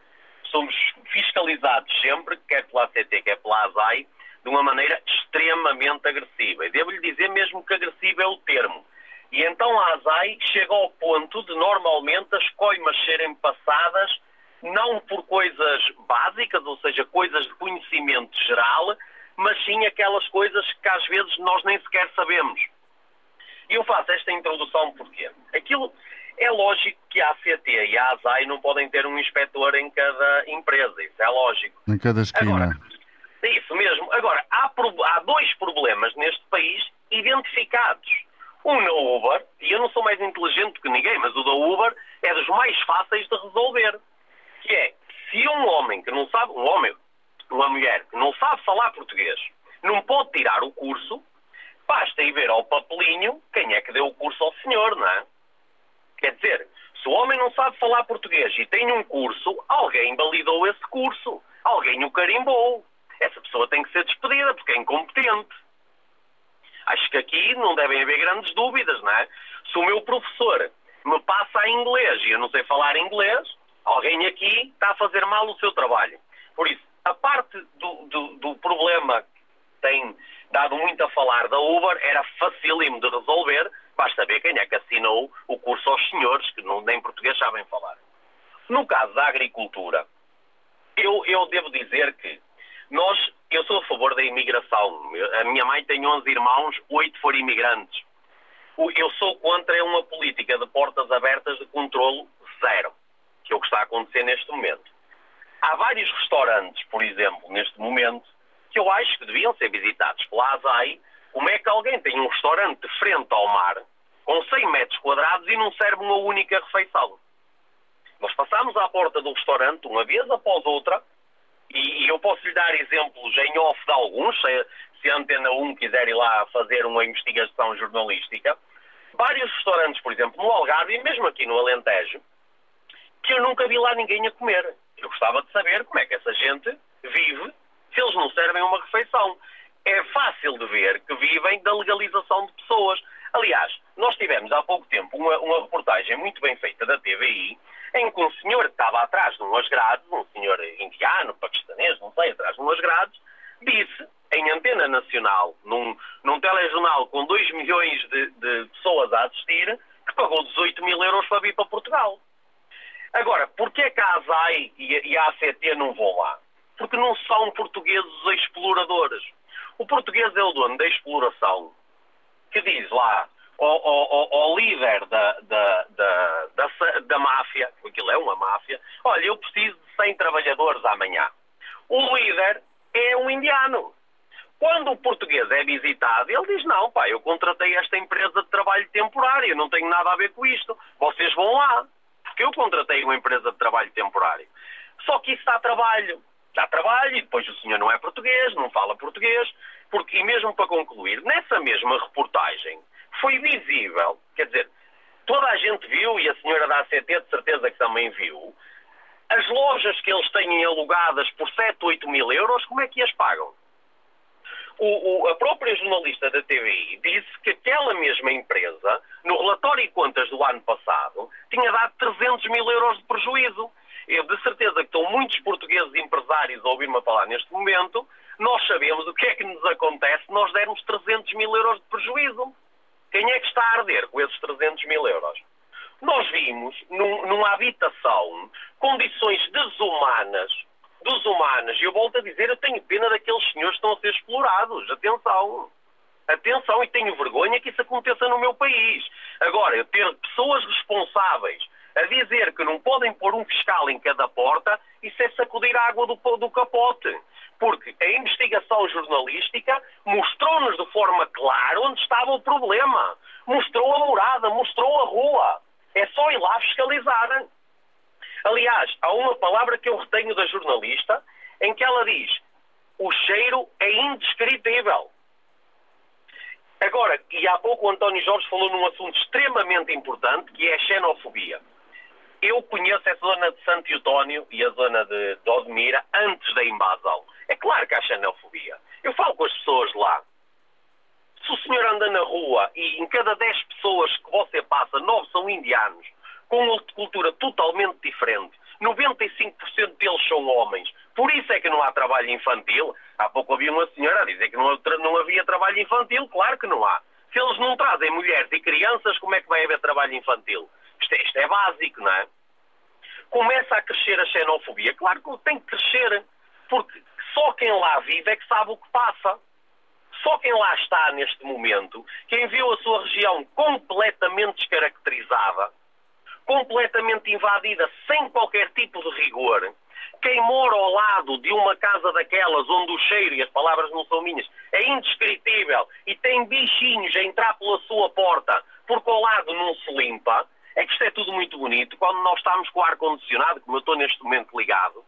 somos fiscalizados sempre, quer pela ACT, quer pela ASAI, de uma maneira extremamente agressiva. E devo-lhe dizer mesmo que agressivo é o termo. E então a ASAI chega ao ponto de normalmente as coimas serem passadas não por coisas básicas, ou seja, coisas de conhecimento geral, mas sim aquelas coisas que às vezes nós nem sequer sabemos. E eu faço esta introdução porque aquilo é lógico que a ACT e a ASAI não podem ter um inspetor em cada empresa, isso é lógico. Em cada esquina. Agora, é isso mesmo. Agora, há, há dois problemas neste país identificados. Um na Uber, e eu não sou mais inteligente que ninguém, mas o da Uber é dos mais fáceis de resolver. Que é, se um homem que não sabe, um homem, uma mulher que não sabe falar português, não pode tirar o curso, basta ir ver ao papelinho quem é que deu o curso ao senhor, não é? Quer dizer, se o homem não sabe falar português e tem um curso, alguém validou esse curso, alguém o carimbou. Essa pessoa tem que ser despedida porque é incompetente. Acho que aqui não devem haver grandes dúvidas, não é? Se o meu professor me passa em inglês e eu não sei falar inglês, alguém aqui está a fazer mal o seu trabalho. Por isso, a parte do, do, do problema que tem dado muito a falar da Uber era facílimo de resolver, basta ver quem é que assinou o curso aos senhores, que não, nem português sabem falar. No caso da agricultura, eu, eu devo dizer que nós eu sou a favor da imigração. A minha mãe tem 11 irmãos, 8 foram imigrantes. Eu sou contra uma política de portas abertas de controlo zero, que é o que está a acontecer neste momento. Há vários restaurantes, por exemplo, neste momento, que eu acho que deviam ser visitados pela ASAI. Como é que alguém tem um restaurante de frente ao mar, com 100 metros quadrados, e não serve uma única refeição? Nós passamos à porta do restaurante, uma vez após outra, e, eu posso lhe dar exemplos em off de alguns, se, se a Antena 1 quiser ir lá fazer uma investigação jornalística. Vários restaurantes, por exemplo, no Algarve e mesmo aqui no Alentejo, que eu nunca vi lá ninguém a comer. Eu gostava de saber como é que essa gente vive se eles não servem uma refeição. É fácil de ver que vivem da legalização de pessoas. Aliás, nós tivemos há pouco tempo uma, uma reportagem muito bem feita da TVI em que um senhor que estava atrás de umas grades, um senhor indiano, paquistanês, não sei, atrás de umas grades, disse em antena nacional, num, num telejornal com 2 milhões de, de, pessoas a assistir, que pagou 18 mil euros para vir para Portugal. Agora, porquê que a ASAI e a ACT não vão lá? Porque não são portugueses exploradores. O português é o dono da exploração, que diz lá, ao, líder da, da, da, da, da máfia, é uma máfia, olha, eu preciso de 100 trabalhadores amanhã. O líder é um indiano. Quando o português é visitado, ele diz: Não, pá, eu contratei esta empresa de trabalho temporário, não tenho nada a ver com isto. Vocês vão lá, porque eu contratei uma empresa de trabalho temporário. Só que isso dá trabalho. Dá trabalho e depois o senhor não é português, não fala português. Porque, e mesmo para concluir, nessa mesma reportagem, foi visível, quer dizer, toda a gente viu, e a senhora da ACT de certeza que também viu, as lojas que eles têm alugadas por 7, 8 mil euros, como é que as pagam? O, o, a própria jornalista da TVI disse que aquela mesma empresa, no relatório de contas do ano passado, tinha dado 300 mil euros de prejuízo. Eu de certeza que estão muitos portugueses empresários a ouvir-me falar neste momento. Nós sabemos o que é que nos acontece se nós dermos 300 mil euros de prejuízo. Quem é que está a arder com esses 300 mil euros? Nós vimos num, numa habitação condições desumanas, desumanas, e eu volto a dizer, eu tenho pena daqueles senhores que estão a ser explorados. Atenção. Atenção, e tenho vergonha que isso aconteça no meu país. Agora, eu ter pessoas responsáveis A dizer que não podem pôr um fiscal em cada porta, isso é sacudir a água do, do capote. Porque a investigação jornalística mostrou-nos de forma clara onde estava o problema. Mostrou a morada, mostrou a rua. É só ir lá fiscalizar. Aliás, há uma palavra que eu retenho da jornalista em que ela diz: o cheiro é indescritível. Agora, e há pouco o António Jorge falou num assunto extremamente importante, que é a xenofobia. Eu conheço a zona de Santo Eutónio e a zona de, de Odmira antes da invasão. É claro que há xenofobia. Eu falo com as pessoas lá. Se o senhor anda na rua e em cada 10 pessoas que você passa, 9 são indianos, com uma cultura totalmente diferente, 95% deles são homens. Por isso é que não há trabalho infantil. Há pouco havia uma senhora a dizer que não, não havia trabalho infantil. Claro que não há. Se eles não trazem mulheres e crianças, como é que vai haver trabalho infantil? Isto é, isto é básico, não é? Começa a crescer a xenofobia. Claro que tem que crescer, porque só quem lá vive é que sabe o que passa. Só quem lá está neste momento, quem viu a sua região completamente descaracterizada, completamente invadida, sem qualquer tipo de rigor, quem mora ao lado de uma casa daquelas onde o cheiro, e as palavras não são minhas, é indescritível e tem bichinhos a entrar pela sua porta porque ao lado não se limpa, é que isto é tudo muito bonito. Quando nós estamos com o ar-condicionado, como eu estou neste momento ligado,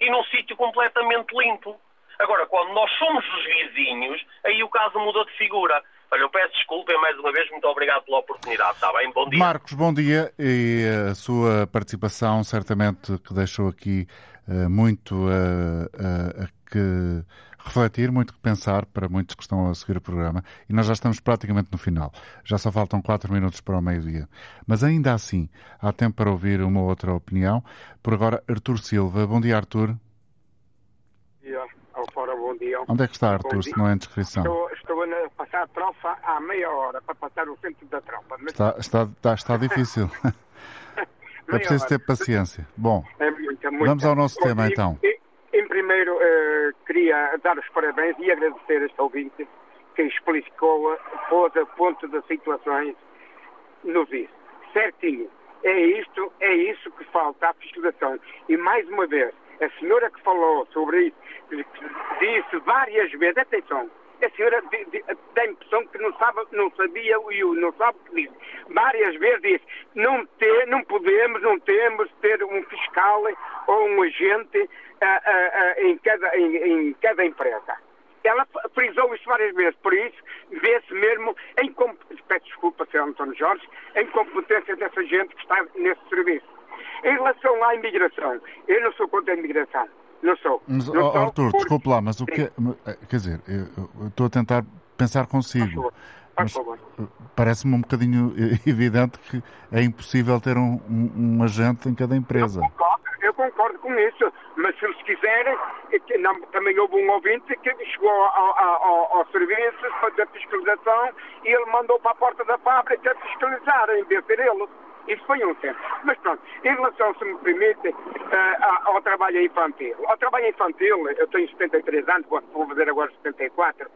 e num sítio completamente limpo. Agora, quando nós somos os vizinhos, aí o caso muda de figura. Olha, eu peço desculpa e mais uma vez muito obrigado pela oportunidade, está bem? Bom dia. Marcos, bom dia e a sua participação certamente que deixou aqui uh, muito uh, uh, a que refletir, muito que pensar para muitos que estão a seguir o programa e nós já estamos praticamente no final. Já só faltam quatro minutos para o meio-dia. Mas ainda assim, há tempo para ouvir uma outra opinião. Por agora, Artur Silva. Bom dia, Artur. Bom dia. Fora, bom dia. Onde é que está, Artur, se não é inscrição? Estou, estou a passar a trofa há meia hora para passar o centro da trofa. Mas... Está, está, está, está difícil. é preciso ter paciência. Bom, é muita, muita. vamos ao nosso tema então. Em primeiro, uh, queria dar os parabéns e agradecer a este ouvinte que explicou, pôs a ponto das situações nos disse. Certinho. É isto, é isso que falta à fiscalização. E mais uma vez, a senhora que falou sobre isso, disse várias vezes, atenção, a senhora dá a impressão que não, sabe, não sabia e não sabe o que disse. Várias vezes disse, não, ter, não podemos, não temos ter um fiscal ou um agente uh, uh, uh, em, cada, em, em cada empresa. Ela frisou isso várias vezes, por isso vê-se mesmo em peço desculpa, Sr. António Jorge, em competência dessa gente que está nesse serviço. Em relação à imigração, eu não sou contra a imigração. Não sou. Mas, não oh, Arthur, por... desculpe lá, mas o que. Eh, quer dizer, eu estou a tentar pensar consigo. Parece-me um bocadinho evidente que é impossível ter um, um, um agente em cada empresa. Eu concordo, eu concordo, com isso, mas se eles quiserem, também houve um ouvinte que chegou ao, ao, ao serviço para fazer fiscalização e ele mandou para a porta da fábrica fiscalizar, em vez de ele. Isso foi um tempo. Mas pronto, em relação, se me permite, uh, ao trabalho infantil. Ao trabalho infantil, eu tenho 73 anos, vou fazer agora 74,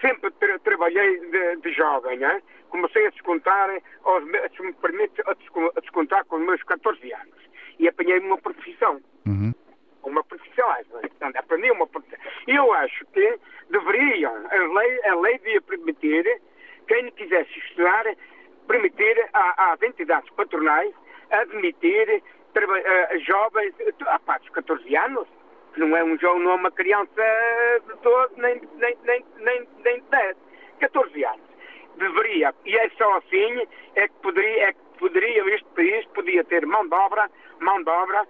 sempre tra trabalhei de, de, jovem, né? Comecei a descontar, aos, se me permite, a descontar com os meus 14 anos. E apanhei uma profissão. Uhum. Uma profissão, portanto, aprendi uma profissão. E eu acho que deveriam, a lei, a lei devia permitir, quem quisesse estudar, permitir às entidades patronais admitir uh, jovens a uh, dos 14 anos, que não é um jovem, não é uma criança de 12, nem, nem, nem, nem, nem de 10, 14 anos. Deveria, e é só assim, é que poderia, é que poderia este país podia ter mão de obra, mão de obra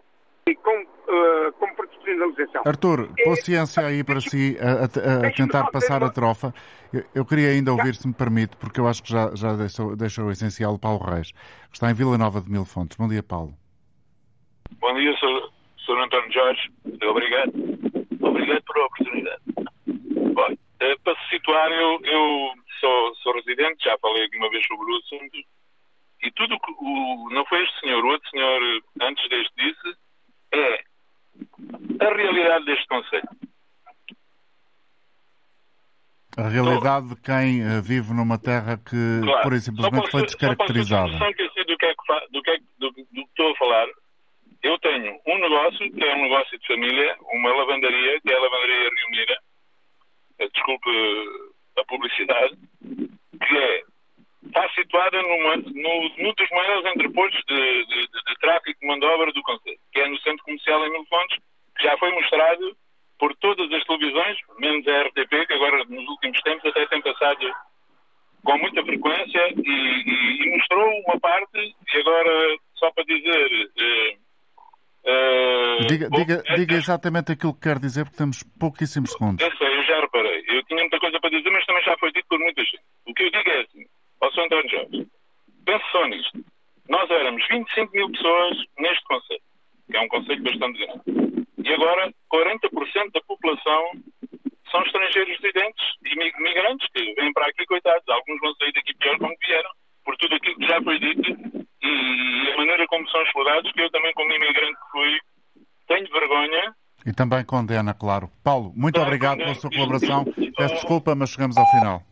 e com, uh, com profissionalização. Artur, paciência aí para si a, a, a tentar passar a trofa. Eu, eu queria ainda ouvir, se me permite, porque eu acho que já, já deixou, deixou o essencial Paulo Reis, que está em Vila Nova de Mil Fontes. Bom dia, Paulo. Bom dia, Sr. Sr. António Jorge. Obrigado. Obrigado por a oportunidade. Bom, eh, para se situar, eu, eu sou, sou residente, já falei aqui uma vez sobre o assunto, e tudo que o, não foi este senhor, o outro senhor antes deste disse, é a realidade deste Conselho. A realidade de quem uh, vive numa terra que, claro. por e simplesmente, foi descaracterizada. Só para do que é que, do que, é, do, do que estou a falar. Eu tenho um negócio, que é um negócio de família, uma lavandaria, que é a lavandaria Rio eh, desculpe a publicidade, que é, está situada numa, no, num dos maiores entrepostos de, de, de, de, tráfico de mão de obra do Conselho, que é no Centro Comercial em Mil Fontes, que já foi mostrado por todas as televisões, menos a RTP, que agora nos últimos tempos até tem passado com muita frequência e, e, e mostrou uma parte, e agora, só para dizer. Uh, diga, bom, diga, diga, exatamente aquilo que quer dizer, porque temos pouquíssimos segundos. Eu sei, eu já reparei. Eu tinha muita coisa para dizer, mas também já foi dito por muita gente. O que eu digo é assim, ao Sr. António Jorge, pense só nisto. Nós éramos 25 mil pessoas neste Conselho, que é um Conselho bastante grande. E agora, 40% da população são estrangeiros residentes e migrantes que vêm para aqui, coitados. Alguns vão sair daqui pior como vieram, por tudo aquilo que já foi dito e a maneira como são explorados, que eu também, como imigrante que fui, tenho vergonha. E também condena, claro. Paulo, muito obrigado pela sua colaboração. Peço desculpa, mas chegamos ao final.